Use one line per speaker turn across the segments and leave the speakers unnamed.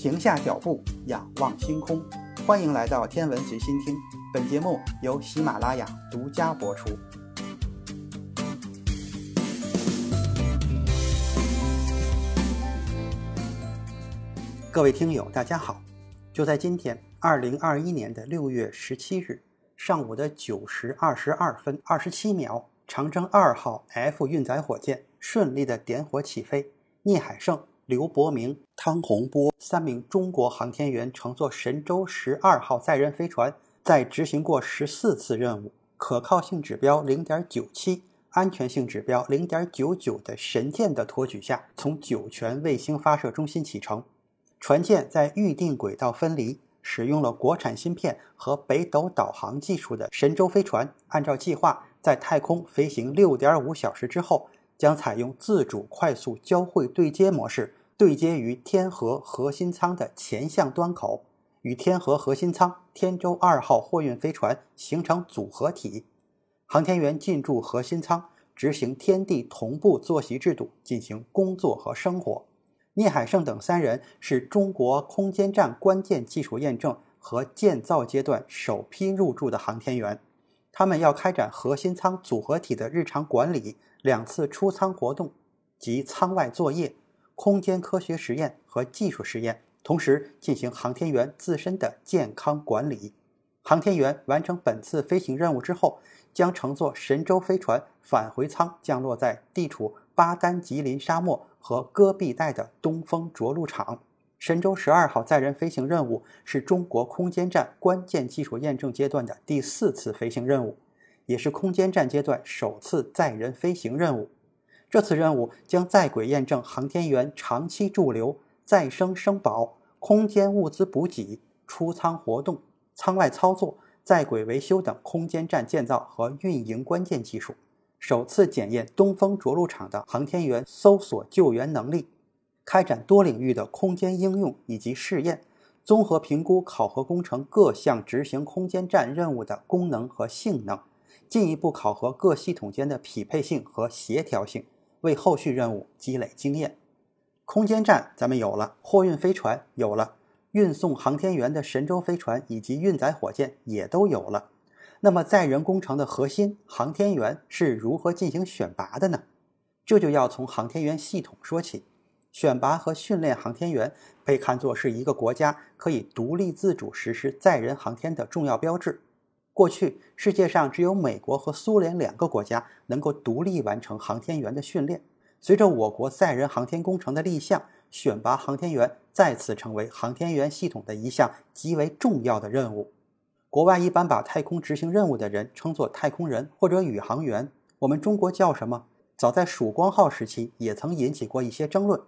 停下脚步，仰望星空。欢迎来到天文随心听，本节目由喜马拉雅独家播出。各位听友，大家好！就在今天，二零二一年的六月十七日上午的九时二十二分二十七秒，长征二号 F 运载火箭顺利的点火起飞，聂海胜。刘伯明、汤洪波三名中国航天员乘坐神舟十二号载人飞船，在执行过十四次任务、可靠性指标零点九七、安全性指标零点九九的神箭的托举下，从酒泉卫星发射中心启程。船舰在预定轨道分离，使用了国产芯片和北斗导航技术的神舟飞船，按照计划在太空飞行六点五小时之后，将采用自主快速交会对接模式。对接于天河核心舱的前向端口，与天河核心舱天舟二号货运飞船形成组合体。航天员进驻核心舱，执行天地同步作息制度，进行工作和生活。聂海胜等三人是中国空间站关键技术验证和建造阶段首批入驻的航天员，他们要开展核心舱组合体的日常管理、两次出舱活动及舱外作业。空间科学实验和技术实验，同时进行航天员自身的健康管理。航天员完成本次飞行任务之后，将乘坐神舟飞船返回舱降落在地处巴丹吉林沙漠和戈壁带的东风着陆场。神舟十二号载人飞行任务是中国空间站关键技术验证阶段的第四次飞行任务，也是空间站阶段首次载人飞行任务。这次任务将在轨验证航天员长期驻留、再生生保、空间物资补给、出舱活动、舱外操作、在轨维修等空间站建造和运营关键技术，首次检验东风着陆场的航天员搜索救援能力，开展多领域的空间应用以及试验，综合评估考核工程各项执行空间站任务的功能和性能，进一步考核各系统间的匹配性和协调性。为后续任务积累经验，空间站咱们有了，货运飞船有了，运送航天员的神舟飞船以及运载火箭也都有了。那么载人工程的核心航天员是如何进行选拔的呢？这就要从航天员系统说起。选拔和训练航天员被看作是一个国家可以独立自主实施载人航天的重要标志。过去，世界上只有美国和苏联两个国家能够独立完成航天员的训练。随着我国载人航天工程的立项，选拔航天员再次成为航天员系统的一项极为重要的任务。国外一般把太空执行任务的人称作太空人或者宇航员，我们中国叫什么？早在曙光号时期也曾引起过一些争论。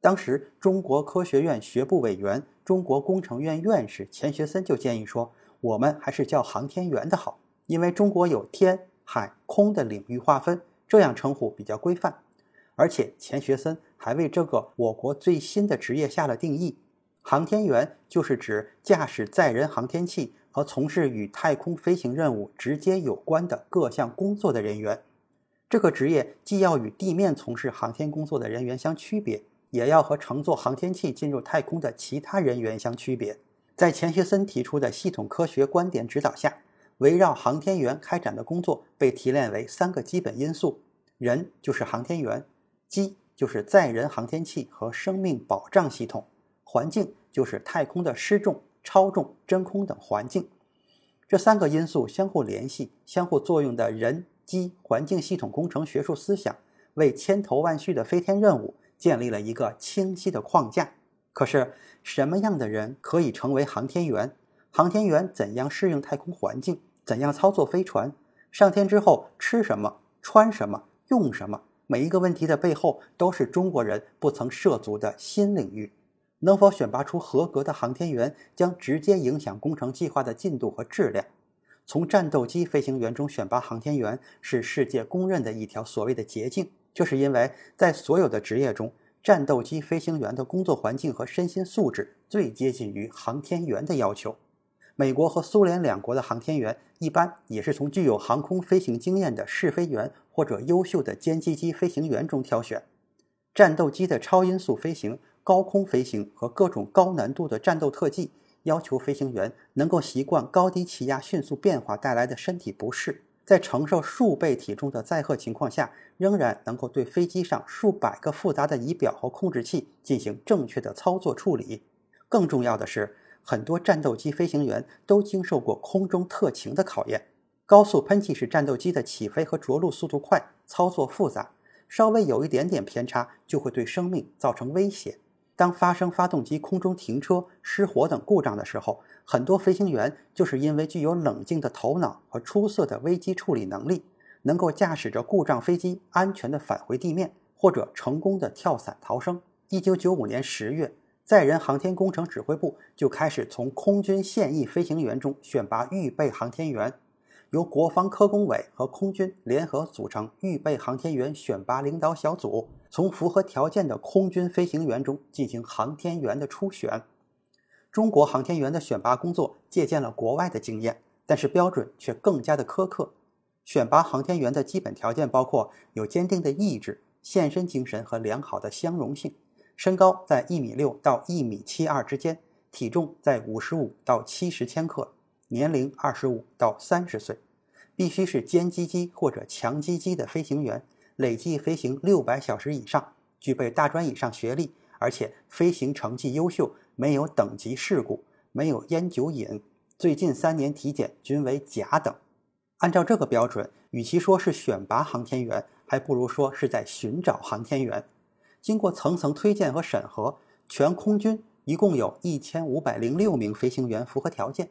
当时，中国科学院学部委员、中国工程院院士钱学森就建议说。我们还是叫航天员的好，因为中国有天、海、空的领域划分，这样称呼比较规范。而且钱学森还为这个我国最新的职业下了定义：航天员就是指驾驶载人航天器和从事与太空飞行任务直接有关的各项工作的人员。这个职业既要与地面从事航天工作的人员相区别，也要和乘坐航天器进入太空的其他人员相区别。在钱学森提出的系统科学观点指导下，围绕航天员开展的工作被提炼为三个基本因素：人就是航天员，机就是载人航天器和生命保障系统，环境就是太空的失重、超重、真空等环境。这三个因素相互联系、相互作用的人机环境系统工程学术思想，为千头万绪的飞天任务建立了一个清晰的框架。可是，什么样的人可以成为航天员？航天员怎样适应太空环境？怎样操作飞船？上天之后吃什么、穿什么、用什么？每一个问题的背后，都是中国人不曾涉足的新领域。能否选拔出合格的航天员，将直接影响工程计划的进度和质量。从战斗机飞行员中选拔航天员，是世界公认的一条所谓的捷径，就是因为在所有的职业中。战斗机飞行员的工作环境和身心素质最接近于航天员的要求。美国和苏联两国的航天员一般也是从具有航空飞行经验的试飞员或者优秀的歼击机飞行员中挑选。战斗机的超音速飞行高空飞行和各种高难度的战斗特技，要求飞行员能够习惯高低气压迅速变化带来的身体不适，在承受数倍体重的载荷情况下，仍然能够对飞机上数百个复杂的仪表和控制器进行正确的操作处理。更重要的是，很多战斗机飞行员都经受过空中特勤的考验。高速喷气式战斗机的起飞和着陆速度快，操作复杂，稍微有一点点偏差就会对生命造成威胁。当发生发动机空中停车、失火等故障的时候，很多飞行员就是因为具有冷静的头脑和出色的危机处理能力，能够驾驶着故障飞机安全地返回地面，或者成功的跳伞逃生。一九九五年十月，载人航天工程指挥部就开始从空军现役飞行员中选拔预备航天员。由国防科工委和空军联合组成预备航天员选拔领导小组，从符合条件的空军飞行员中进行航天员的初选。中国航天员的选拔工作借鉴了国外的经验，但是标准却更加的苛刻。选拔航天员的基本条件包括有坚定的意志、献身精神和良好的相容性，身高在一米六到一米七二之间，体重在五十五到七十千克。年龄二十五到三十岁，必须是歼击机或者强击机的飞行员，累计飞行六百小时以上，具备大专以上学历，而且飞行成绩优秀，没有等级事故，没有烟酒瘾，最近三年体检均为甲等。按照这个标准，与其说是选拔航天员，还不如说是在寻找航天员。经过层层推荐和审核，全空军一共有一千五百零六名飞行员符合条件。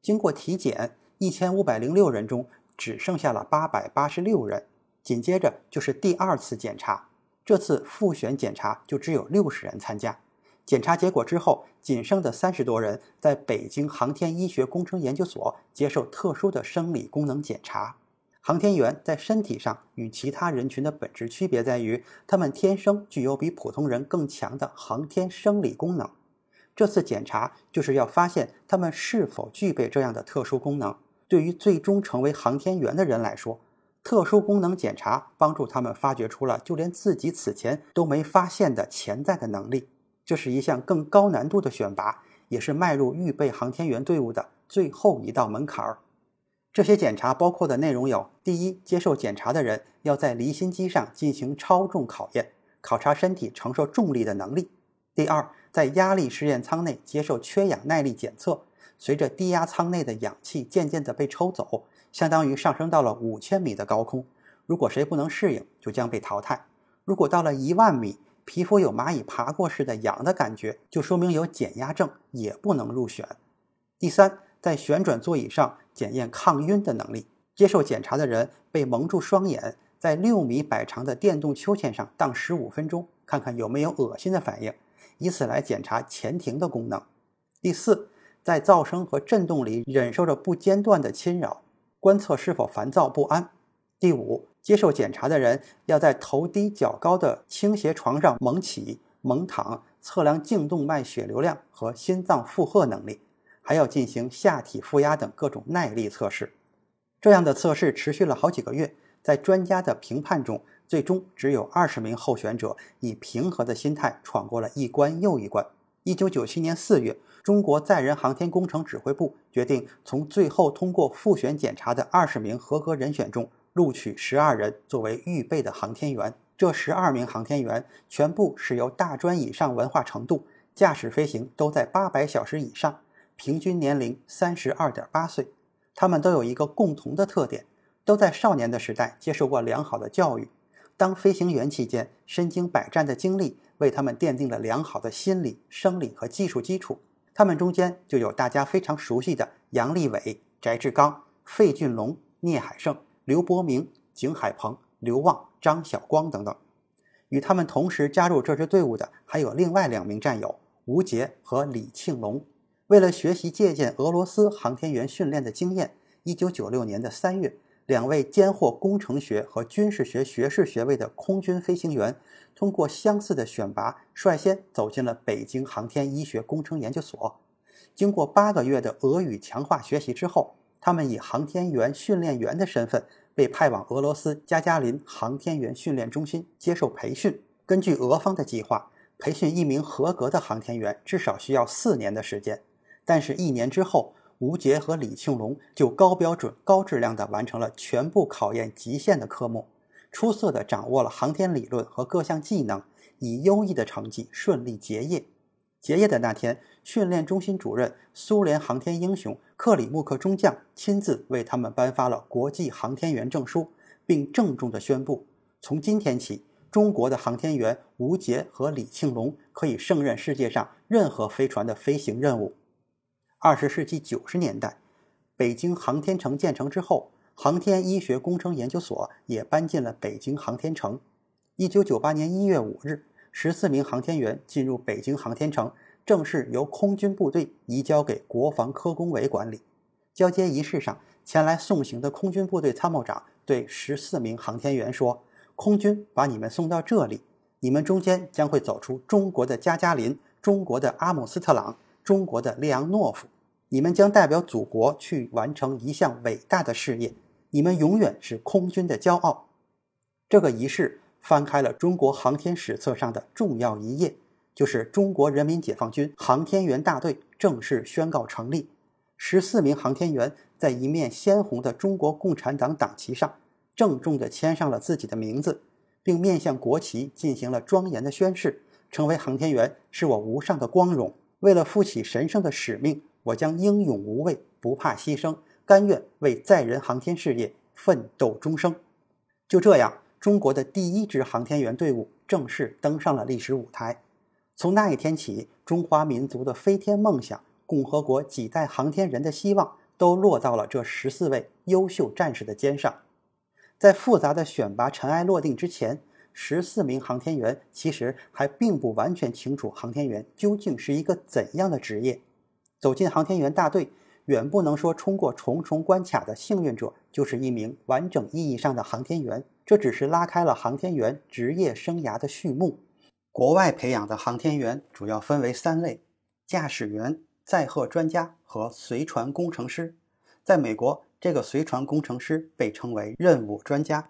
经过体检，一千五百零六人中只剩下了八百八十六人。紧接着就是第二次检查，这次复选检查就只有六十人参加。检查结果之后，仅剩的三十多人在北京航天医学工程研究所接受特殊的生理功能检查。航天员在身体上与其他人群的本质区别在于，他们天生具有比普通人更强的航天生理功能。这次检查就是要发现他们是否具备这样的特殊功能。对于最终成为航天员的人来说，特殊功能检查帮助他们发掘出了就连自己此前都没发现的潜在的能力。这是一项更高难度的选拔，也是迈入预备航天员队伍的最后一道门槛儿。这些检查包括的内容有：第一，接受检查的人要在离心机上进行超重考验，考察身体承受重力的能力；第二，在压力试验舱内接受缺氧耐力检测，随着低压舱内的氧气渐渐地被抽走，相当于上升到了五千米的高空。如果谁不能适应，就将被淘汰。如果到了一万米，皮肤有蚂蚁爬过似的痒的感觉，就说明有减压症，也不能入选。第三，在旋转座椅上检验抗晕的能力。接受检查的人被蒙住双眼，在六米摆长的电动秋千上荡十五分钟，看看有没有恶心的反应。以此来检查前庭的功能。第四，在噪声和震动里忍受着不间断的侵扰，观测是否烦躁不安。第五，接受检查的人要在头低脚高的倾斜床上猛起猛躺，测量颈动脉血流量和心脏负荷能力，还要进行下体负压等各种耐力测试。这样的测试持续了好几个月，在专家的评判中。最终只有二十名候选者以平和的心态闯过了一关又一关。一九九七年四月，中国载人航天工程指挥部决定从最后通过复选检查的二十名合格人选中录取十二人作为预备的航天员。这十二名航天员全部是由大专以上文化程度，驾驶飞行都在八百小时以上，平均年龄三十二点八岁。他们都有一个共同的特点，都在少年的时代接受过良好的教育。当飞行员期间，身经百战的经历为他们奠定了良好的心理、生理和技术基础。他们中间就有大家非常熟悉的杨利伟、翟志刚、费俊龙、聂海胜、刘伯明、景海鹏、刘旺、张晓光等等。与他们同时加入这支队伍的还有另外两名战友吴杰和李庆龙。为了学习借鉴俄罗斯航天员训练的经验，一九九六年的三月。两位兼获工程学和军事学学士学位的空军飞行员，通过相似的选拔，率先走进了北京航天医学工程研究所。经过八个月的俄语强化学习之后，他们以航天员训练员的身份被派往俄罗斯加加林航天员训练中心接受培训。根据俄方的计划，培训一名合格的航天员至少需要四年的时间，但是，一年之后，吴杰和李庆龙就高标准、高质量地完成了全部考验极限的科目，出色地掌握了航天理论和各项技能，以优异的成绩顺利结业。结业的那天，训练中心主任、苏联航天英雄克里木克中将亲自为他们颁发了国际航天员证书，并郑重地宣布：从今天起。中国的航天员吴杰和李庆龙可以胜任世界上任何飞船的飞行任务。二十世纪九十年代，北京航天城建成之后，航天医学工程研究所也搬进了北京航天城。一九九八年一月五日，十四名航天员进入北京航天城，正式由空军部队移交给国防科工委管理。交接仪式上，前来送行的空军部队参谋长对十四名航天员说。空军把你们送到这里，你们中间将会走出中国的加加林、中国的阿姆斯特朗、中国的列昂诺夫。你们将代表祖国去完成一项伟大的事业，你们永远是空军的骄傲。这个仪式翻开了中国航天史册上的重要一页，就是中国人民解放军航天员大队正式宣告成立。十四名航天员在一面鲜红的中国共产党党旗上。郑重地签上了自己的名字，并面向国旗进行了庄严的宣誓：成为航天员是我无上的光荣。为了负起神圣的使命，我将英勇无畏，不怕牺牲，甘愿为载人航天事业奋斗终生。就这样，中国的第一支航天员队伍正式登上了历史舞台。从那一天起，中华民族的飞天梦想，共和国几代航天人的希望，都落到了这十四位优秀战士的肩上。在复杂的选拔尘埃落定之前，十四名航天员其实还并不完全清楚航天员究竟是一个怎样的职业。走进航天员大队，远不能说冲过重重关卡的幸运者就是一名完整意义上的航天员，这只是拉开了航天员职业生涯的序幕。国外培养的航天员主要分为三类：驾驶员、载荷专家和随船工程师。在美国。这个随船工程师被称为任务专家，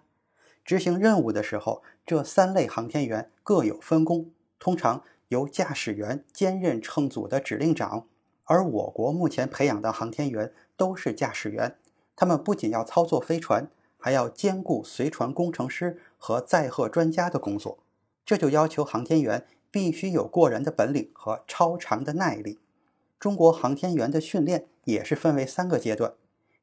执行任务的时候，这三类航天员各有分工，通常由驾驶员兼任乘组的指令长。而我国目前培养的航天员都是驾驶员，他们不仅要操作飞船，还要兼顾随船工程师和载荷专家的工作。这就要求航天员必须有过人的本领和超长的耐力。中国航天员的训练也是分为三个阶段。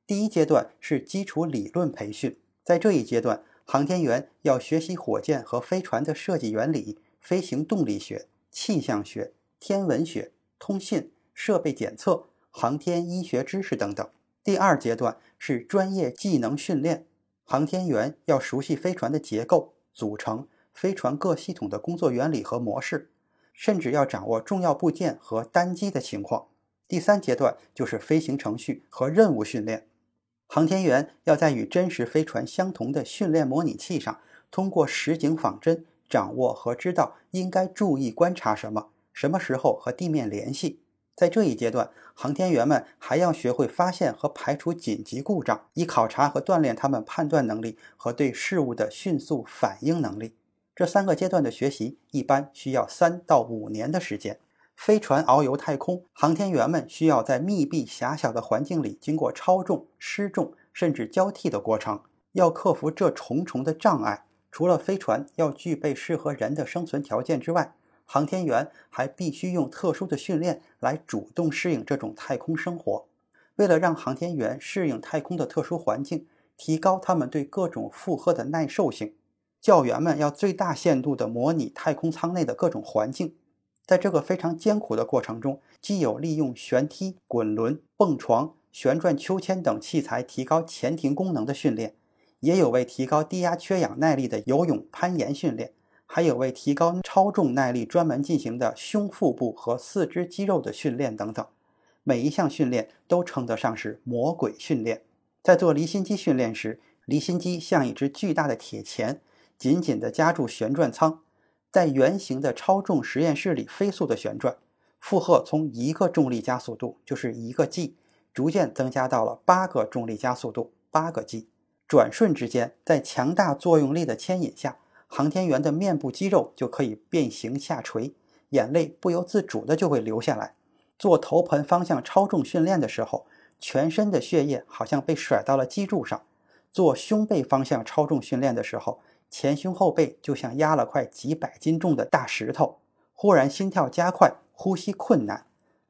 第一阶段是基础理论培训，在这一阶段，航天员要学习火箭和飞船的设计原理、飞行动力学、气象学、天文学、通信、设备检测、航天医学知识等等。第二阶段是专业技能训练，航天员要熟悉飞船的结构、组成、飞船各系统的工作原理和模式，甚至要掌握重要部件和单机的情况。第三阶段就是飞行程序和任务训练。航天员要在与真实飞船相同的训练模拟器上，通过实景仿真，掌握和知道应该注意观察什么，什么时候和地面联系。在这一阶段，航天员们还要学会发现和排除紧急故障，以考察和锻炼他们判断能力和对事物的迅速反应能力。这三个阶段的学习一般需要三到五年的时间。飞船遨游太空，航天员们需要在密闭狭小的环境里经过超重、失重甚至交替的过程，要克服这重重的障碍。除了飞船要具备适合人的生存条件之外，航天员还必须用特殊的训练来主动适应这种太空生活。为了让航天员适应太空的特殊环境，提高他们对各种负荷的耐受性，教员们要最大限度地模拟太空舱内的各种环境。在这个非常艰苦的过程中，既有利用旋梯、滚轮、蹦床、旋转秋千等器材提高前庭功能的训练，也有为提高低压缺氧耐力的游泳、攀岩训练，还有为提高超重耐力专门进行的胸腹部和四肢肌肉的训练等等。每一项训练都称得上是魔鬼训练。在做离心机训练时，离心机像一只巨大的铁钳，紧紧地夹住旋转舱。在圆形的超重实验室里飞速的旋转，负荷从一个重力加速度就是一个 g，逐渐增加到了八个重力加速度八个 g。转瞬之间，在强大作用力的牵引下，航天员的面部肌肉就可以变形下垂，眼泪不由自主的就会流下来。做头盆方向超重训练的时候，全身的血液好像被甩到了脊柱上；做胸背方向超重训练的时候，前胸后背就像压了块几百斤重的大石头，忽然心跳加快，呼吸困难，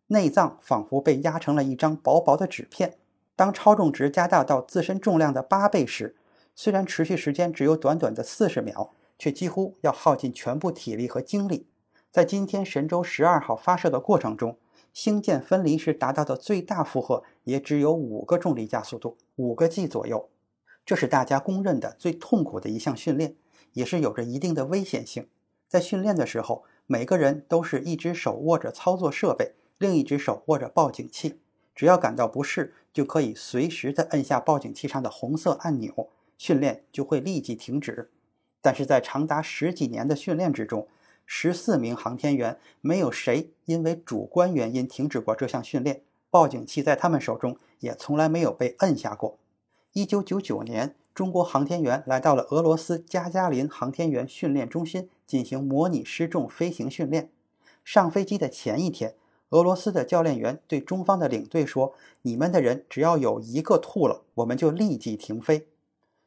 内脏仿佛被压成了一张薄薄的纸片。当超重值加大到自身重量的八倍时，虽然持续时间只有短短的四十秒，却几乎要耗尽全部体力和精力。在今天神舟十二号发射的过程中，星舰分离时达到的最大负荷也只有五个重力加速度，五个 G 左右。这是大家公认的最痛苦的一项训练，也是有着一定的危险性。在训练的时候，每个人都是一只手握着操作设备，另一只手握着报警器，只要感到不适，就可以随时的摁下报警器上的红色按钮，训练就会立即停止。但是在长达十几年的训练之中，十四名航天员没有谁因为主观原因停止过这项训练，报警器在他们手中也从来没有被摁下过。一九九九年，中国航天员来到了俄罗斯加加林航天员训练中心进行模拟失重飞行训练。上飞机的前一天，俄罗斯的教练员对中方的领队说：“你们的人只要有一个吐了，我们就立即停飞。”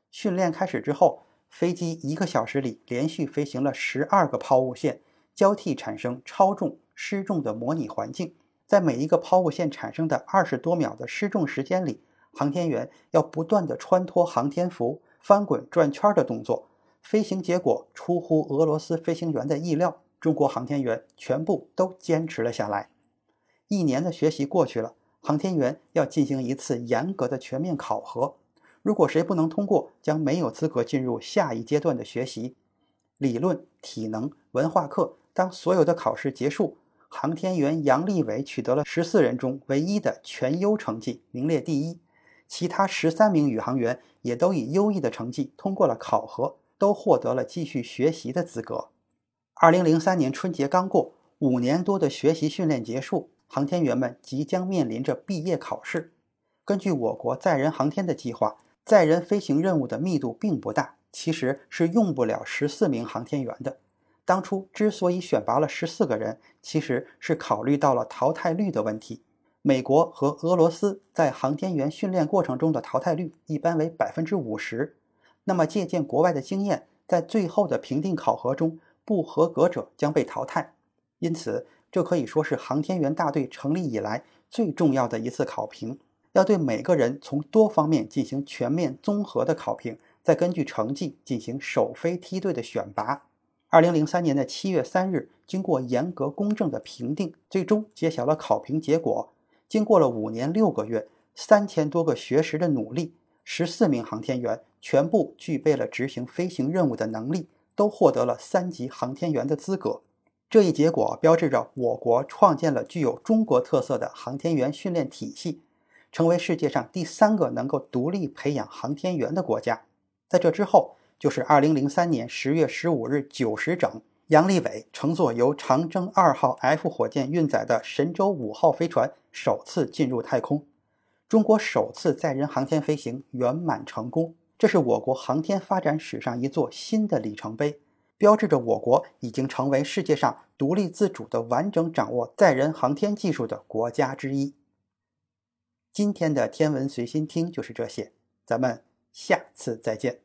训练开始之后。飞机一个小时里连续飞行了十二个抛物线，交替产生超重、失重的模拟环境。在每一个抛物线产生的二十多秒的失重时间里，航天员要不断的穿脱航天服、翻滚、转圈的动作。飞行结果出乎俄罗斯飞行员的意料，中国航天员全部都坚持了下来。一年的学习过去了，航天员要进行一次严格的全面考核。如果谁不能通过，将没有资格进入下一阶段的学习。理论、体能、文化课，当所有的考试结束，航天员杨利伟取得了十四人中唯一的全优成绩，名列第一。其他十三名宇航员也都以优异的成绩通过了考核，都获得了继续学习的资格。二零零三年春节刚过，五年多的学习训练结束，航天员们即将面临着毕业考试。根据我国载人航天的计划。载人飞行任务的密度并不大，其实是用不了十四名航天员的。当初之所以选拔了十四个人，其实是考虑到了淘汰率的问题。美国和俄罗斯在航天员训练过程中的淘汰率一般为百分之五十。那么借鉴国外的经验，在最后的评定考核中，不合格者将被淘汰。因此，这可以说是航天员大队成立以来最重要的一次考评。要对每个人从多方面进行全面综合的考评，再根据成绩进行首飞梯队的选拔。二零零三年的七月三日，经过严格公正的评定，最终揭晓了考评结果。经过了五年六个月、三千多个学时的努力，十四名航天员全部具备了执行飞行任务的能力，都获得了三级航天员的资格。这一结果标志着我国创建了具有中国特色的航天员训练体系。成为世界上第三个能够独立培养航天员的国家。在这之后，就是2003年10月15日9时整，杨利伟乘坐由长征二号 F 火箭运载的神舟五号飞船首次进入太空，中国首次载人航天飞行圆满成功。这是我国航天发展史上一座新的里程碑，标志着我国已经成为世界上独立自主的、完整掌握载人航天技术的国家之一。今天的天文随心听就是这些，咱们下次再见。